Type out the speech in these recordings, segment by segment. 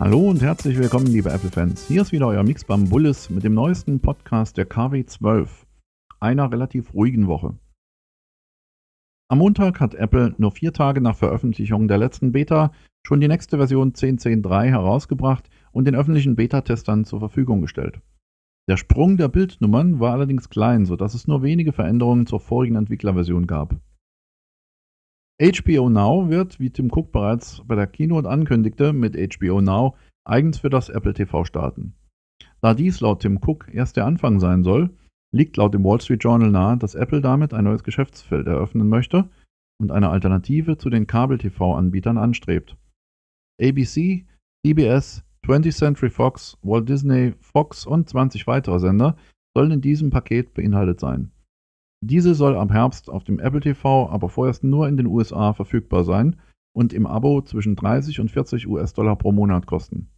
Hallo und herzlich willkommen, liebe Apple-Fans. Hier ist wieder euer Mix beim Bullis mit dem neuesten Podcast der KW12, einer relativ ruhigen Woche. Am Montag hat Apple nur vier Tage nach Veröffentlichung der letzten Beta schon die nächste Version 10.10.3 herausgebracht und den öffentlichen Beta-Testern zur Verfügung gestellt. Der Sprung der Bildnummern war allerdings klein, sodass es nur wenige Veränderungen zur vorigen Entwicklerversion gab. HBO Now wird, wie Tim Cook bereits bei der Keynote ankündigte, mit HBO Now eigens für das Apple TV starten. Da dies laut Tim Cook erst der Anfang sein soll, liegt laut dem Wall Street Journal nahe, dass Apple damit ein neues Geschäftsfeld eröffnen möchte und eine Alternative zu den Kabel-TV-Anbietern anstrebt. ABC, CBS, 20th Century Fox, Walt Disney, Fox und 20 weitere Sender sollen in diesem Paket beinhaltet sein. Diese soll ab Herbst auf dem Apple TV aber vorerst nur in den USA verfügbar sein und im Abo zwischen 30 und 40 US-Dollar pro Monat kosten.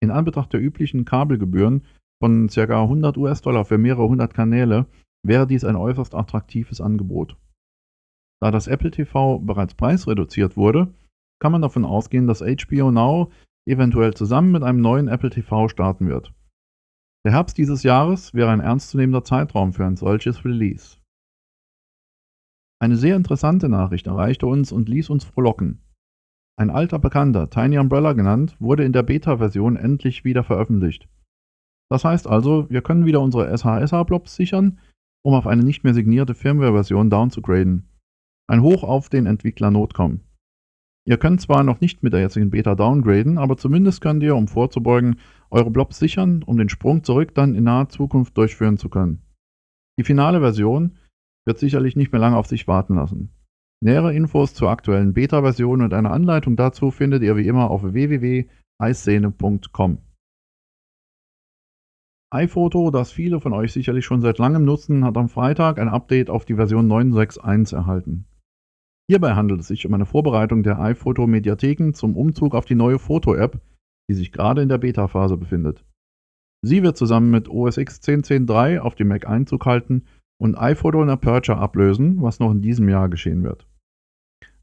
In Anbetracht der üblichen Kabelgebühren von ca. 100 US-Dollar für mehrere hundert Kanäle wäre dies ein äußerst attraktives Angebot. Da das Apple TV bereits preisreduziert wurde, kann man davon ausgehen, dass HBO Now eventuell zusammen mit einem neuen Apple TV starten wird. Der Herbst dieses Jahres wäre ein ernstzunehmender Zeitraum für ein solches Release. Eine sehr interessante Nachricht erreichte uns und ließ uns frohlocken. Ein alter Bekannter, Tiny Umbrella genannt, wurde in der Beta-Version endlich wieder veröffentlicht. Das heißt also, wir können wieder unsere SHSH-Blobs sichern, um auf eine nicht mehr signierte Firmware-Version downzugraden. Ein Hoch auf den Entwickler Notcom. Ihr könnt zwar noch nicht mit der jetzigen Beta downgraden, aber zumindest könnt ihr, um vorzubeugen, eure Blobs sichern, um den Sprung zurück dann in naher Zukunft durchführen zu können. Die finale Version wird sicherlich nicht mehr lange auf sich warten lassen. Nähere Infos zur aktuellen Beta-Version und eine Anleitung dazu findet ihr wie immer auf www.eiszene.com. iPhoto, das viele von euch sicherlich schon seit langem nutzen, hat am Freitag ein Update auf die Version 9.6.1 erhalten. Hierbei handelt es sich um eine Vorbereitung der iPhoto-Mediatheken zum Umzug auf die neue Foto-App, die sich gerade in der Beta-Phase befindet. Sie wird zusammen mit OS X 10.10.3 auf dem Mac Einzug halten und iPhoto und Aperture ablösen, was noch in diesem Jahr geschehen wird.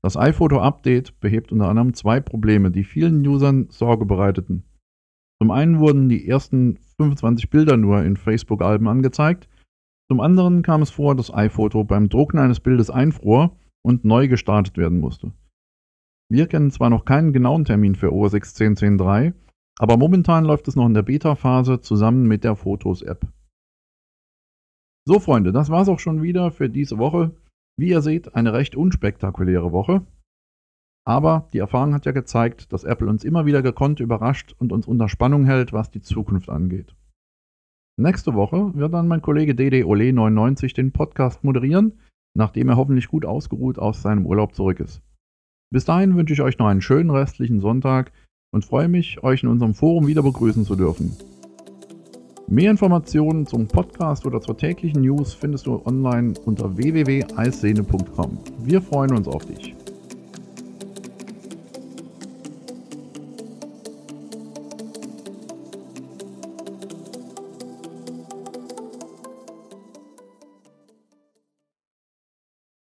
Das iPhoto Update behebt unter anderem zwei Probleme, die vielen Usern Sorge bereiteten. Zum einen wurden die ersten 25 Bilder nur in Facebook-Alben angezeigt, zum anderen kam es vor, dass iPhoto beim Drucken eines Bildes einfror und neu gestartet werden musste. Wir kennen zwar noch keinen genauen Termin für OS X 10.10.3, aber momentan läuft es noch in der Beta-Phase zusammen mit der Fotos-App. So, Freunde, das war's auch schon wieder für diese Woche. Wie ihr seht, eine recht unspektakuläre Woche. Aber die Erfahrung hat ja gezeigt, dass Apple uns immer wieder gekonnt überrascht und uns unter Spannung hält, was die Zukunft angeht. Nächste Woche wird dann mein Kollege Dede Ole 99 den Podcast moderieren, nachdem er hoffentlich gut ausgeruht aus seinem Urlaub zurück ist. Bis dahin wünsche ich euch noch einen schönen restlichen Sonntag und freue mich, euch in unserem Forum wieder begrüßen zu dürfen. Mehr Informationen zum Podcast oder zur täglichen News findest du online unter www.eissehne.com. Wir freuen uns auf dich.